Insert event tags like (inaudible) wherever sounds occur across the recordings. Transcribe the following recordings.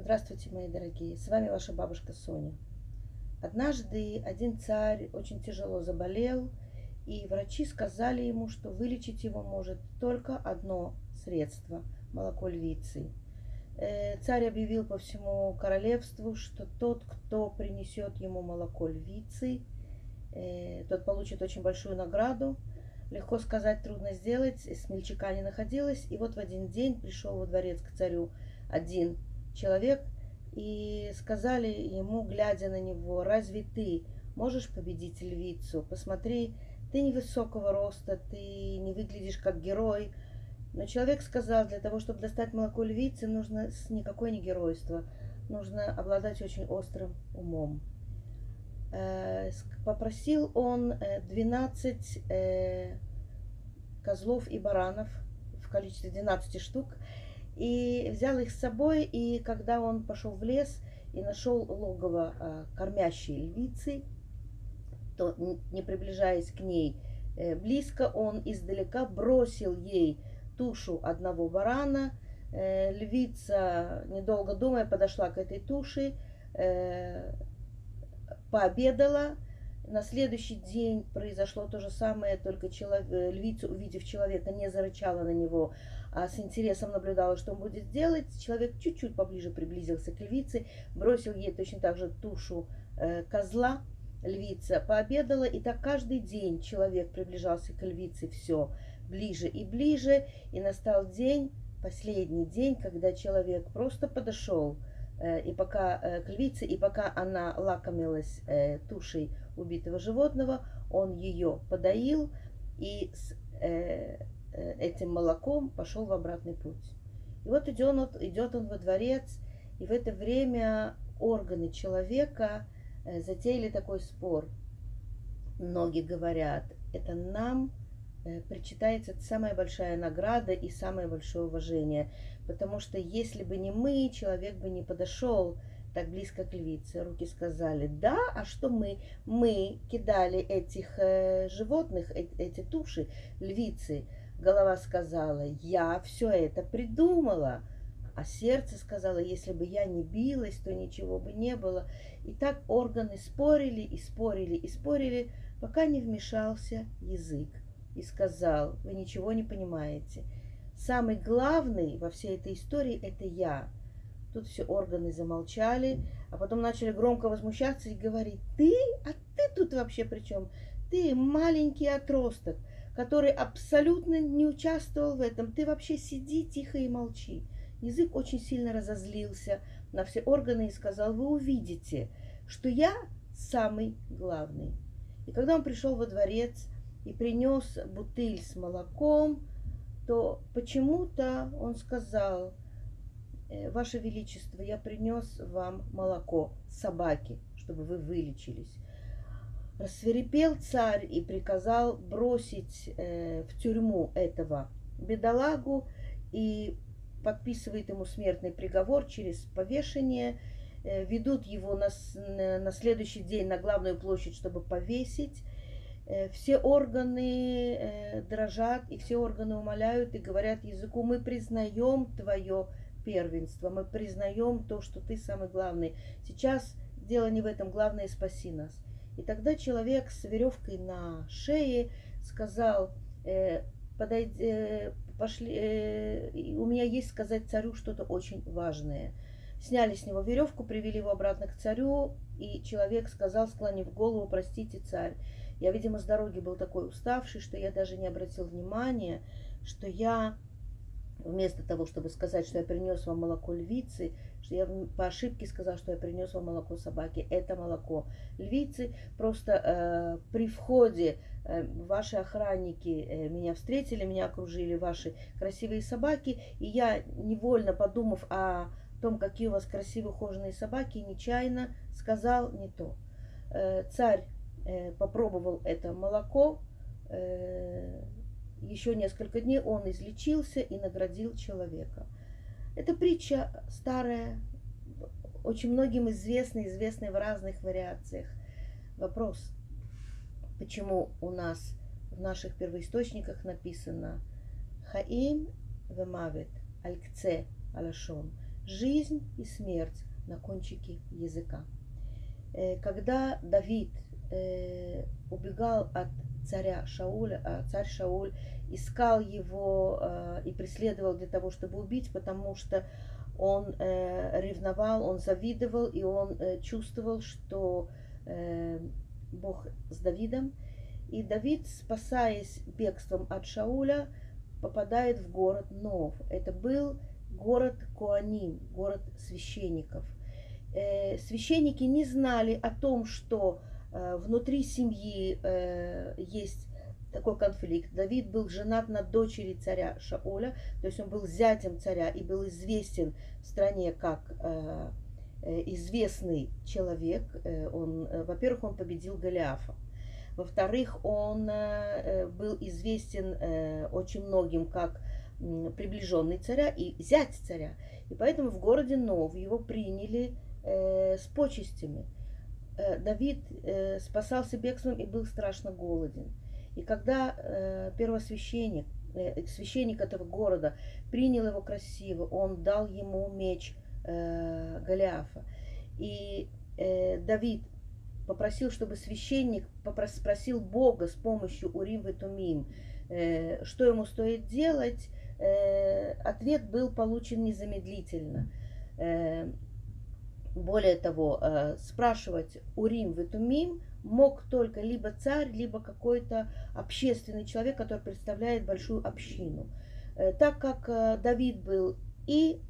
Здравствуйте, мои дорогие! С вами ваша бабушка Соня. Однажды один царь очень тяжело заболел, и врачи сказали ему, что вылечить его может только одно средство – молоко львицы. Э, царь объявил по всему королевству, что тот, кто принесет ему молоко львицы, э, тот получит очень большую награду. Легко сказать, трудно сделать, смельчака не находилось. И вот в один день пришел во дворец к царю один человек и сказали ему, глядя на него, разве ты можешь победить львицу? Посмотри, ты невысокого роста, ты не выглядишь как герой. Но человек сказал, для того, чтобы достать молоко львицы, нужно никакое не геройство, нужно обладать очень острым умом. Э, попросил он 12 э, э, козлов и баранов в количестве 12 штук и взял их с собой, и когда он пошел в лес и нашел логово а, кормящей львицы, то, не приближаясь к ней э, близко, он издалека бросил ей тушу одного барана. Э, львица, недолго думая, подошла к этой туше, э, пообедала. На следующий день произошло то же самое, только человек, львица, увидев человека, не зарычала на него, а с интересом наблюдала, что он будет делать. Человек чуть-чуть поближе приблизился к львице, бросил ей точно так же тушу э, козла. Львица пообедала, и так каждый день человек приближался к львице все ближе и ближе, и настал день, последний день, когда человек просто подошел э, и пока э, к львице, и пока она лакомилась э, тушей убитого животного, он ее подоил и с э, Э, этим молоком пошел в обратный путь. И вот идет идет он во дворец, и в это время органы человека э, затеяли такой спор. Многие говорят, это нам э, причитается самая большая награда и самое большое уважение. Потому что если бы не мы, человек бы не подошел так близко к львице. Руки сказали, да, а что мы? Мы кидали этих э, животных, э, эти туши, львицы, Голова сказала, я все это придумала. А сердце сказала, если бы я не билась, то ничего бы не было. И так органы спорили и спорили и спорили, пока не вмешался язык и сказал, вы ничего не понимаете. Самый главный во всей этой истории это я. Тут все органы замолчали, а потом начали громко возмущаться и говорить, ты? А ты тут вообще при чем? Ты маленький отросток который абсолютно не участвовал в этом. Ты вообще сиди тихо и молчи. Язык очень сильно разозлился на все органы и сказал, вы увидите, что я самый главный. И когда он пришел во дворец и принес бутыль с молоком, то почему-то он сказал, «Э, Ваше Величество, я принес вам молоко собаки, чтобы вы вылечились. Рассверепел царь и приказал бросить э, в тюрьму этого бедолагу и подписывает ему смертный приговор через повешение. Э, ведут его на, на следующий день на главную площадь, чтобы повесить. Э, все органы э, дрожат, и все органы умоляют и говорят языку, мы признаем твое первенство, мы признаем то, что ты самый главный. Сейчас дело не в этом, главное спаси нас. И тогда человек с веревкой на шее сказал, э, подойди, пошли, у меня есть сказать царю что-то очень важное. Сняли с него веревку, привели его обратно к царю, и человек сказал, склонив голову, простите, царь. Я, видимо, с дороги был такой уставший, что я даже не обратил внимания, что я вместо того, чтобы сказать, что я принес вам молоко львицы, что я по ошибке сказал, что я принес вам молоко собаки. Это молоко львицы. Просто э, при входе э, ваши охранники э, меня встретили, меня окружили ваши красивые собаки, и я, невольно подумав о том, какие у вас красивые ухоженные собаки, нечаянно сказал не то. Э, царь попробовал это молоко, э, еще несколько дней он излечился и наградил человека. Это притча старая, очень многим известная, известная в разных вариациях. Вопрос, почему у нас в наших первоисточниках написано Хаим вемавет алькце алашон. жизнь и смерть на кончике языка. Э, когда Давид э, убегал от царя Шауля, а царь Шауль искал его э, и преследовал для того, чтобы убить, потому что он ревновал, он завидовал, и он чувствовал, что Бог с Давидом. И Давид, спасаясь бегством от Шауля, попадает в город Нов. Это был город Куаним, город священников. Э, священники не знали о том, что э, внутри семьи э, есть такой конфликт. Давид был женат на дочери царя Шауля, то есть он был зятем царя и был известен в стране как известный человек. Он, во-первых, он победил Голиафа. Во-вторых, он был известен очень многим как приближенный царя и зять царя. И поэтому в городе Нов его приняли э, с почестями. Э, Давид э, спасался бегством и был страшно голоден. И когда э, первосвященник, священник этого города принял его красиво, он дал ему меч Голиафа. И Давид попросил, чтобы священник попросил Бога с помощью Урим и Тумим, что ему стоит делать, ответ был получен незамедлительно. Э, более того, э, спрашивать Урим Ветумим мог только либо царь, либо какой-то общественный человек, который представляет большую общину. Так как Давид был и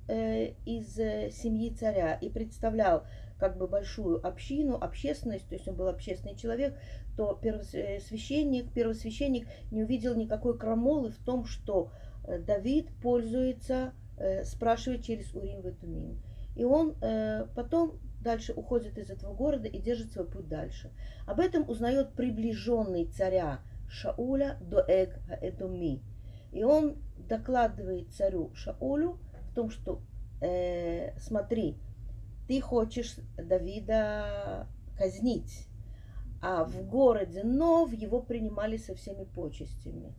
из семьи царя, и представлял как бы большую общину, общественность, то есть он был общественный человек, то первосвященник, первосвященник не увидел никакой крамолы в том, что Э, Давид пользуется, э, спрашивает через Урим Ветумим. И он э, потом дальше уходит из этого города и держит свой путь дальше. Об этом узнает приближенный царя Шауля Доэг Эдоми. И он докладывает царю Шаулю в том, что э, смотри, ты хочешь Давида казнить, а в городе Нов его принимали со всеми почестями.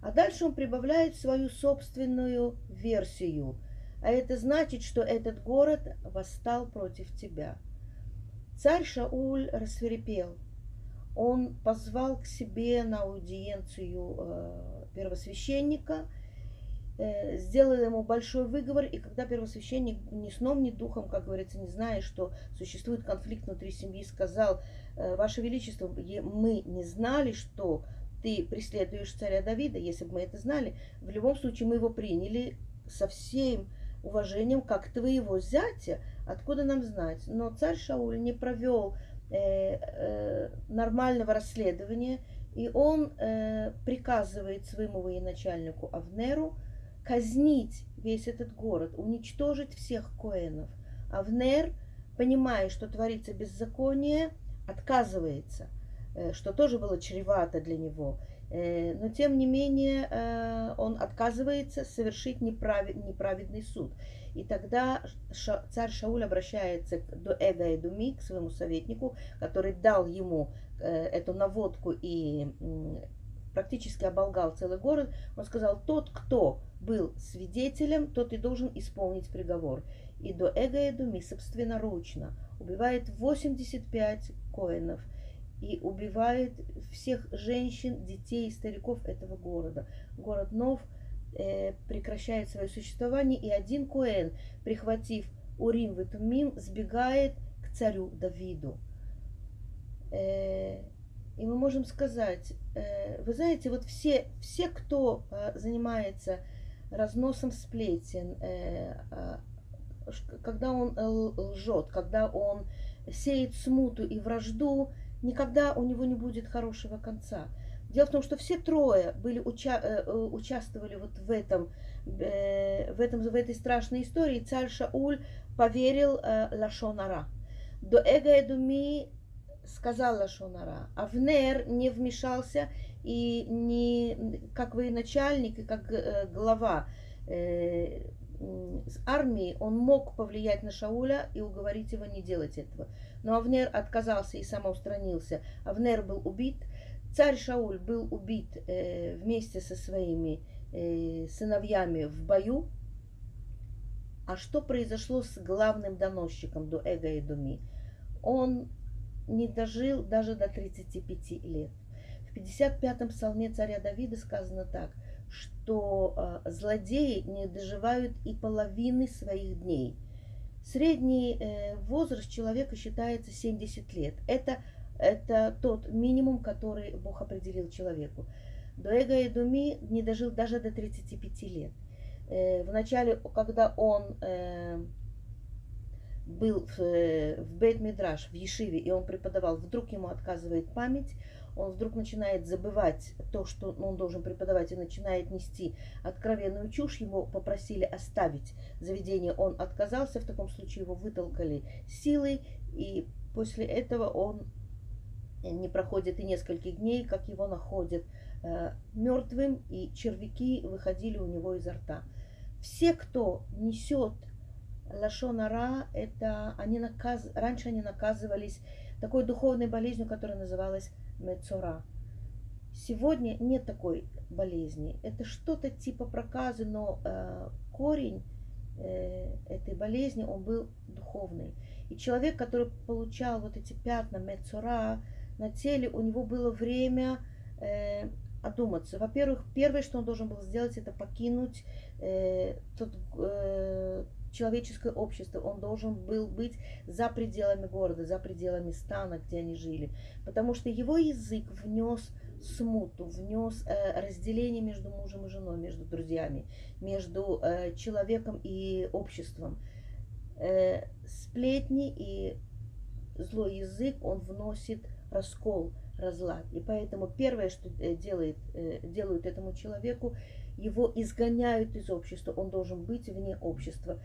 А дальше он прибавляет свою собственную версию. А это значит, что этот город восстал против тебя. Царь Шауль рассверепел. Он позвал к себе на аудиенцию э, первосвященника, э, сделал ему большой выговор, и когда первосвященник ни сном, ни духом, как говорится, не зная, что существует конфликт внутри семьи, сказал, э, Ваше Величество, мы не знали, что ты преследуешь царя Давида, если бы мы это знали, в любом случае мы его приняли со всем уважением, как твоего зятя, откуда нам знать. Но царь Шауль не провел э, э, нормального расследования, и он э, приказывает своему военачальнику Авнеру казнить весь этот город, уничтожить всех коэнов. Авнер, понимая, что творится беззаконие, отказывается – что тоже было чревато для него. Э, но тем не менее э, он отказывается совершить неправедный суд. И тогда царь Шауль обращается до Эга и Думи, к своему советнику, который дал ему эту наводку и практически оболгал целый город. Он сказал, тот, кто был свидетелем, тот и должен исполнить приговор. И до Эга и Думи собственноручно убивает 85 коинов – и убивает всех женщин, детей и стариков этого города. Город Нов э, прекращает свое существование, и один Коэн, прихватив Урим в Тумим, сбегает к царю Давиду. Э, и мы можем сказать, э, вы знаете, вот все, все кто э, занимается разносом сплетен, э, э, когда он э, лжет, когда он сеет смуту и вражду, никогда у него не будет хорошего конца. Дело в том, что все трое были, уча э, э, участвовали вот в этом, э, в этом, в этой страшной истории. Царь Шауль поверил Лашонара. До Эга Эдуми сказал Лашонара. Авнер не вмешался и не как военачальник и как глава с армией, он мог повлиять на Шауля и уговорить его не делать этого. Но Авнер отказался и самоустранился. Авнер был убит. Царь Шауль был убит э, вместе со своими э, сыновьями в бою. А что произошло с главным доносчиком до Эго и Думи? Он не дожил даже до 35 лет. В 55-м псалме царя Давида сказано так, что э, злодеи не доживают и половины своих дней. Средний э, возраст человека считается 70 лет. Это, это тот минимум, который Бог определил человеку. Дуэга и Думи не дожил даже до 35 лет. Э, Вначале, когда он был в, в Бейт Мидраш, в Ешиве, и он преподавал, вдруг ему отказывает память, он вдруг начинает забывать то, что он должен преподавать, и начинает нести откровенную чушь. Его попросили оставить заведение, он отказался, в таком случае его вытолкали силой, и после этого он не проходит и нескольких дней, как его находят э, мертвым, и червяки выходили у него изо рта. Все, кто несет лашонара, это они наказ... раньше они наказывались такой духовной болезнью, которая называлась мецора. Сегодня нет такой болезни. Это что-то типа проказы, но э, корень э, этой болезни, он был духовный. И человек, который получал вот эти пятна мецора на теле, у него было время э, одуматься. Во-первых, первое, что он должен был сделать, это покинуть э, тот, э, человеческое общество. Он должен был быть за пределами города, за пределами стана, где они жили. Потому что его язык внес смуту, внес э, разделение между мужем и женой, между друзьями, между э, человеком и обществом. Э, сплетни и злой язык, он вносит раскол, разлад. И поэтому первое, что э, делает, э, делают этому человеку, его изгоняют из общества, он должен быть вне общества.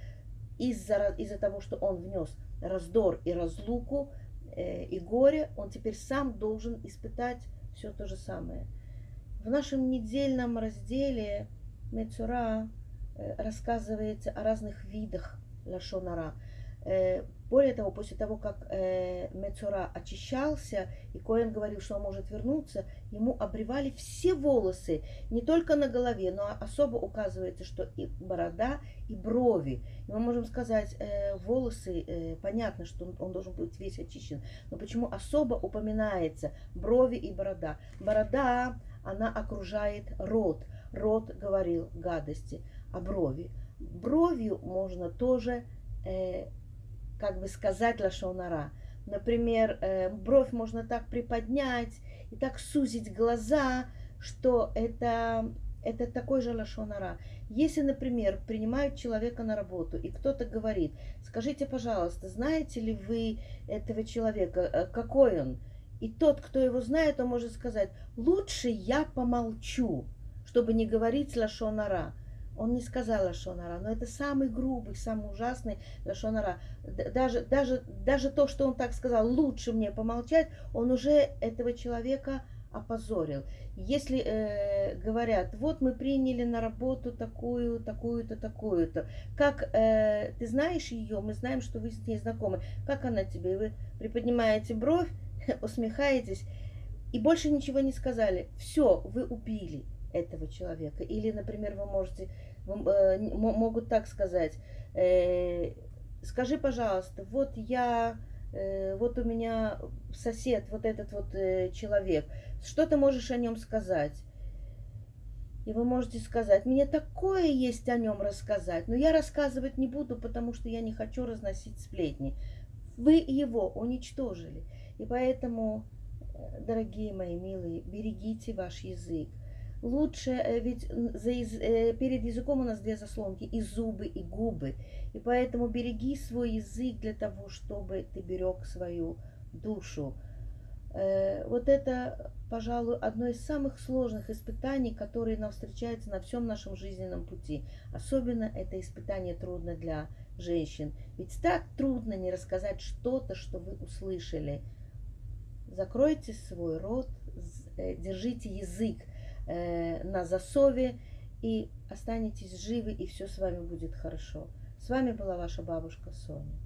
Из-за из того, что он внес раздор и разлуку э, и горе, он теперь сам должен испытать все то же самое. В нашем недельном разделе Мецура э, рассказывается о разных видах лашонара. Э, более того, после того, как э, Мецура очищался, и Коэн говорил, что он может вернуться, ему обревали все волосы, не только на голове, но особо указывается, что и борода, и брови. И мы можем сказать, э, волосы, э, понятно, что он, он должен быть весь очищен, но почему особо упоминается брови и борода? Борода, она окружает рот. Рот говорил гадости, а брови? Бровью можно тоже... Э, как бы сказать лашонара. Например, э, бровь можно так приподнять и так сузить глаза, что это, это такой же лашонара. Если, например, принимают человека на работу, и кто-то говорит, скажите, пожалуйста, знаете ли вы этого человека, э, какой он? И тот, кто его знает, он может сказать, лучше я помолчу, чтобы не говорить лашонара. Он не сказал Лашонара, но это самый грубый, самый ужасный Лашонара. Даже, даже, даже то, что он так сказал, лучше мне помолчать, он уже этого человека опозорил. Если э, говорят, вот мы приняли на работу такую, такую-то, такую-то, как э, ты знаешь ее, мы знаем, что вы с ней знакомы, как она тебе, вы приподнимаете бровь, (laughs) усмехаетесь и больше ничего не сказали. Все, вы убили этого человека. Или, например, вы можете, вы, э, могут так сказать, э, скажи, пожалуйста, вот я, э, вот у меня сосед, вот этот вот э, человек, что ты можешь о нем сказать? И вы можете сказать, мне такое есть о нем рассказать, но я рассказывать не буду, потому что я не хочу разносить сплетни. Вы его уничтожили. И поэтому, э, дорогие мои милые, берегите ваш язык лучше, э, ведь за, э, перед языком у нас две заслонки, и зубы, и губы. И поэтому береги свой язык для того, чтобы ты берег свою душу. Э, вот это, пожалуй, одно из самых сложных испытаний, которые нам встречаются на всем нашем жизненном пути. Особенно это испытание трудно для женщин. Ведь так трудно не рассказать что-то, что вы услышали. Закройте свой рот, держите язык на засове и останетесь живы, и все с вами будет хорошо. С вами была ваша бабушка Соня.